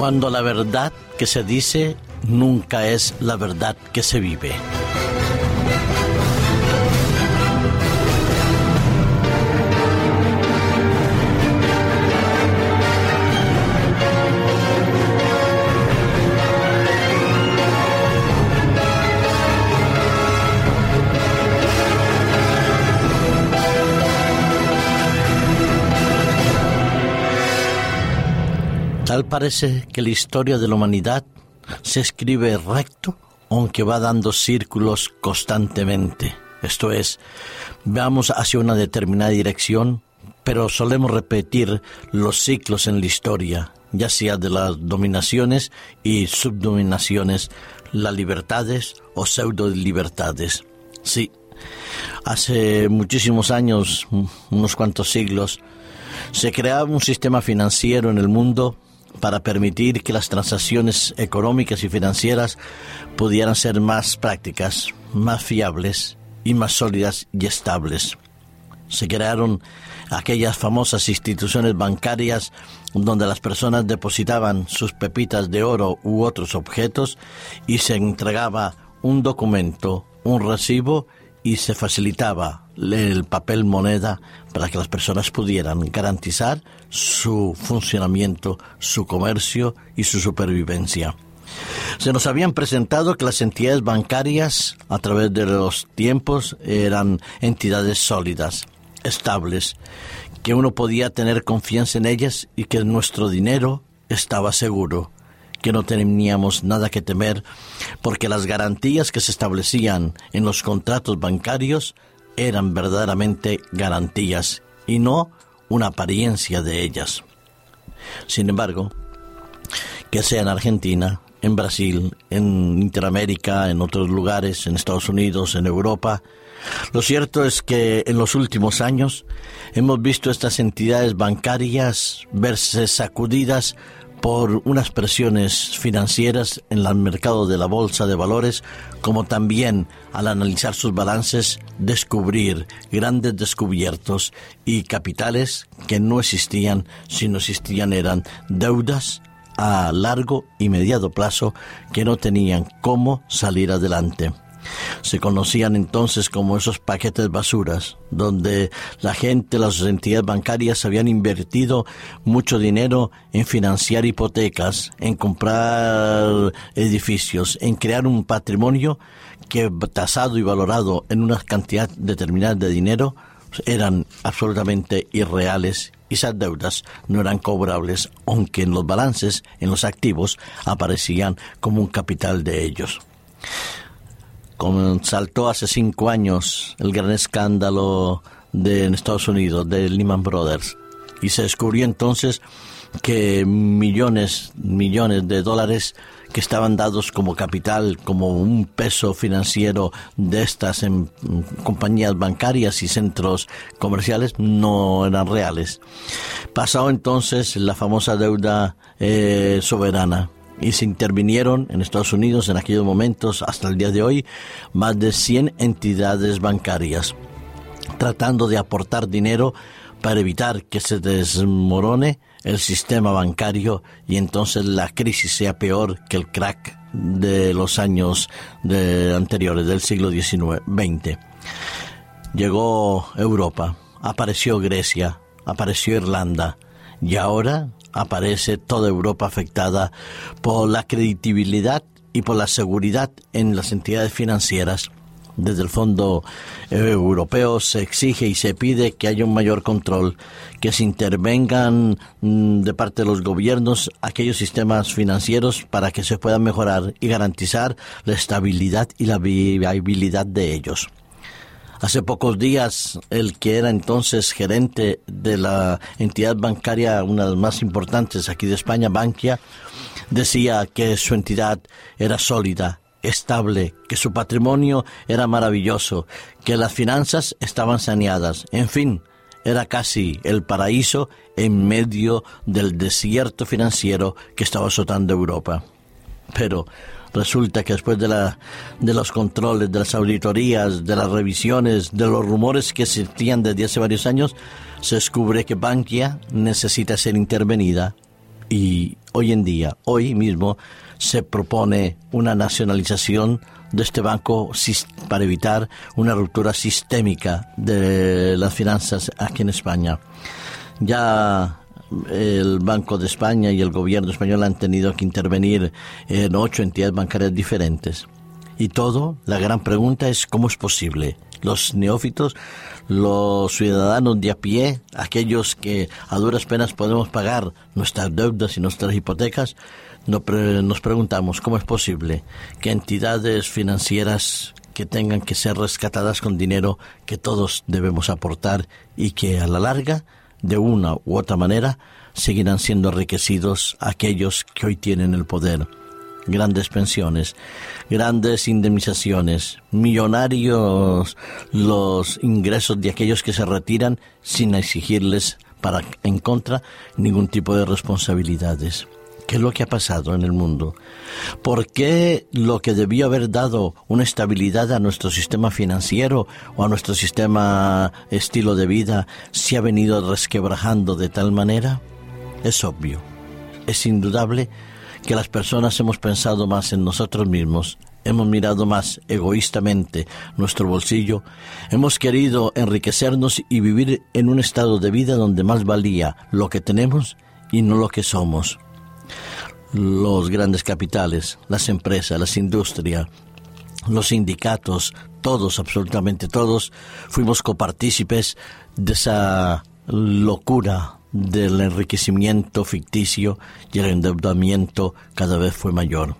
Cuando la verdad que se dice nunca es la verdad que se vive. Parece que la historia de la humanidad se escribe recto, aunque va dando círculos constantemente. Esto es, vamos hacia una determinada dirección, pero solemos repetir los ciclos en la historia, ya sea de las dominaciones y subdominaciones, las libertades o pseudo libertades. Sí, hace muchísimos años, unos cuantos siglos, se creaba un sistema financiero en el mundo para permitir que las transacciones económicas y financieras pudieran ser más prácticas, más fiables y más sólidas y estables. Se crearon aquellas famosas instituciones bancarias donde las personas depositaban sus pepitas de oro u otros objetos y se entregaba un documento, un recibo y se facilitaba el papel moneda para que las personas pudieran garantizar su funcionamiento, su comercio y su supervivencia. Se nos habían presentado que las entidades bancarias a través de los tiempos eran entidades sólidas, estables, que uno podía tener confianza en ellas y que nuestro dinero estaba seguro que no teníamos nada que temer, porque las garantías que se establecían en los contratos bancarios eran verdaderamente garantías y no una apariencia de ellas. Sin embargo, que sea en Argentina, en Brasil, en Interamérica, en otros lugares, en Estados Unidos, en Europa, lo cierto es que en los últimos años hemos visto estas entidades bancarias verse sacudidas por unas presiones financieras en el mercado de la bolsa de valores, como también al analizar sus balances descubrir grandes descubiertos y capitales que no existían, si no existían eran deudas a largo y mediado plazo que no tenían cómo salir adelante. Se conocían entonces como esos paquetes basuras, donde la gente, las entidades bancarias habían invertido mucho dinero en financiar hipotecas, en comprar edificios, en crear un patrimonio que tasado y valorado en una cantidad determinada de dinero eran absolutamente irreales y esas deudas no eran cobrables, aunque en los balances, en los activos, aparecían como un capital de ellos saltó hace cinco años el gran escándalo de en Estados Unidos de Lehman Brothers y se descubrió entonces que millones, millones de dólares que estaban dados como capital, como un peso financiero de estas en compañías bancarias y centros comerciales no eran reales. Pasó entonces la famosa deuda eh, soberana y se intervinieron en Estados Unidos en aquellos momentos hasta el día de hoy más de 100 entidades bancarias tratando de aportar dinero para evitar que se desmorone el sistema bancario y entonces la crisis sea peor que el crack de los años anteriores del siglo XIX. Llegó Europa, apareció Grecia, apareció Irlanda y ahora aparece toda Europa afectada por la credibilidad y por la seguridad en las entidades financieras. Desde el Fondo Europeo se exige y se pide que haya un mayor control, que se intervengan mm, de parte de los gobiernos aquellos sistemas financieros para que se puedan mejorar y garantizar la estabilidad y la viabilidad de ellos. Hace pocos días, el que era entonces gerente de la entidad bancaria, una de las más importantes aquí de España, Bankia, decía que su entidad era sólida, estable, que su patrimonio era maravilloso, que las finanzas estaban saneadas, en fin, era casi el paraíso en medio del desierto financiero que estaba azotando Europa. Pero resulta que después de, la, de los controles, de las auditorías, de las revisiones, de los rumores que existían desde hace varios años, se descubre que Bankia necesita ser intervenida Y hoy en día, hoy mismo, se propone una nacionalización de este banco para evitar una ruptura sistémica de las finanzas aquí en España. Ya el Banco de España y el gobierno español han tenido que intervenir en ocho entidades bancarias diferentes. Y todo, la gran pregunta es cómo es posible. Los neófitos, los ciudadanos de a pie, aquellos que a duras penas podemos pagar nuestras deudas y nuestras hipotecas, nos preguntamos cómo es posible que entidades financieras que tengan que ser rescatadas con dinero que todos debemos aportar y que a la larga, de una u otra manera, seguirán siendo enriquecidos aquellos que hoy tienen el poder. Grandes pensiones, grandes indemnizaciones, millonarios los ingresos de aquellos que se retiran sin exigirles para en contra ningún tipo de responsabilidades. ¿Qué es lo que ha pasado en el mundo? ¿Por qué lo que debió haber dado una estabilidad a nuestro sistema financiero o a nuestro sistema estilo de vida se ha venido resquebrajando de tal manera? Es obvio, es indudable que las personas hemos pensado más en nosotros mismos, hemos mirado más egoístamente nuestro bolsillo, hemos querido enriquecernos y vivir en un estado de vida donde más valía lo que tenemos y no lo que somos los grandes capitales, las empresas, las industrias, los sindicatos, todos, absolutamente todos, fuimos copartícipes de esa locura del enriquecimiento ficticio y el endeudamiento cada vez fue mayor.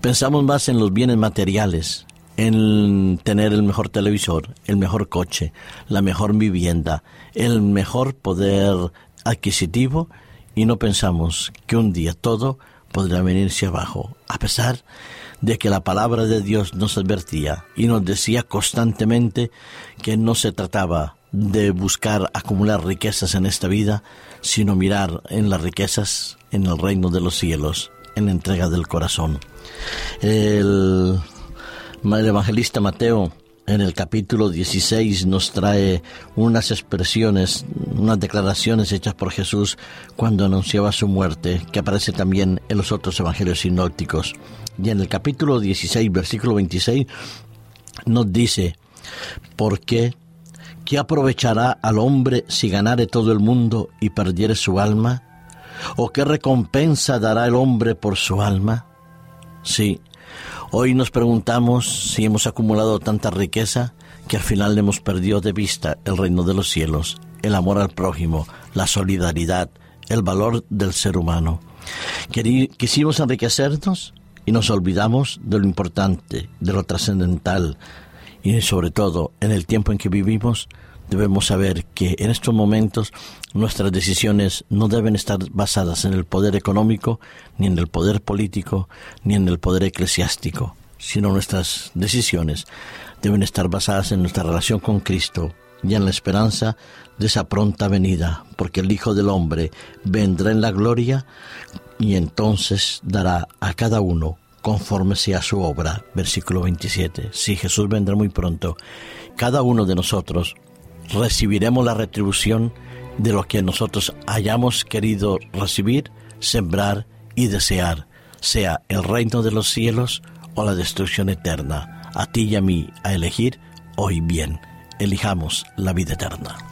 Pensamos más en los bienes materiales, en tener el mejor televisor, el mejor coche, la mejor vivienda, el mejor poder adquisitivo y no pensamos que un día todo podrá venirse abajo, a pesar de que la palabra de Dios nos advertía y nos decía constantemente que no se trataba de buscar acumular riquezas en esta vida, sino mirar en las riquezas en el reino de los cielos, en la entrega del corazón. El, el evangelista Mateo en el capítulo 16 nos trae unas expresiones, unas declaraciones hechas por Jesús cuando anunciaba su muerte, que aparece también en los otros evangelios sinópticos. Y en el capítulo 16, versículo 26, nos dice, ¿por qué? ¿Qué aprovechará al hombre si ganare todo el mundo y perdiere su alma? ¿O qué recompensa dará el hombre por su alma? Sí, Hoy nos preguntamos si hemos acumulado tanta riqueza que al final hemos perdido de vista el reino de los cielos, el amor al prójimo, la solidaridad, el valor del ser humano. Quisimos enriquecernos y nos olvidamos de lo importante, de lo trascendental y sobre todo en el tiempo en que vivimos debemos saber que en estos momentos nuestras decisiones no deben estar basadas en el poder económico, ni en el poder político, ni en el poder eclesiástico, sino nuestras decisiones deben estar basadas en nuestra relación con Cristo y en la esperanza de esa pronta venida, porque el Hijo del Hombre vendrá en la gloria y entonces dará a cada uno conforme sea su obra. Versículo 27. Si Jesús vendrá muy pronto, cada uno de nosotros recibiremos la retribución de lo que nosotros hayamos querido recibir, sembrar y desear, sea el reino de los cielos o la destrucción eterna. A ti y a mí a elegir hoy bien. Elijamos la vida eterna.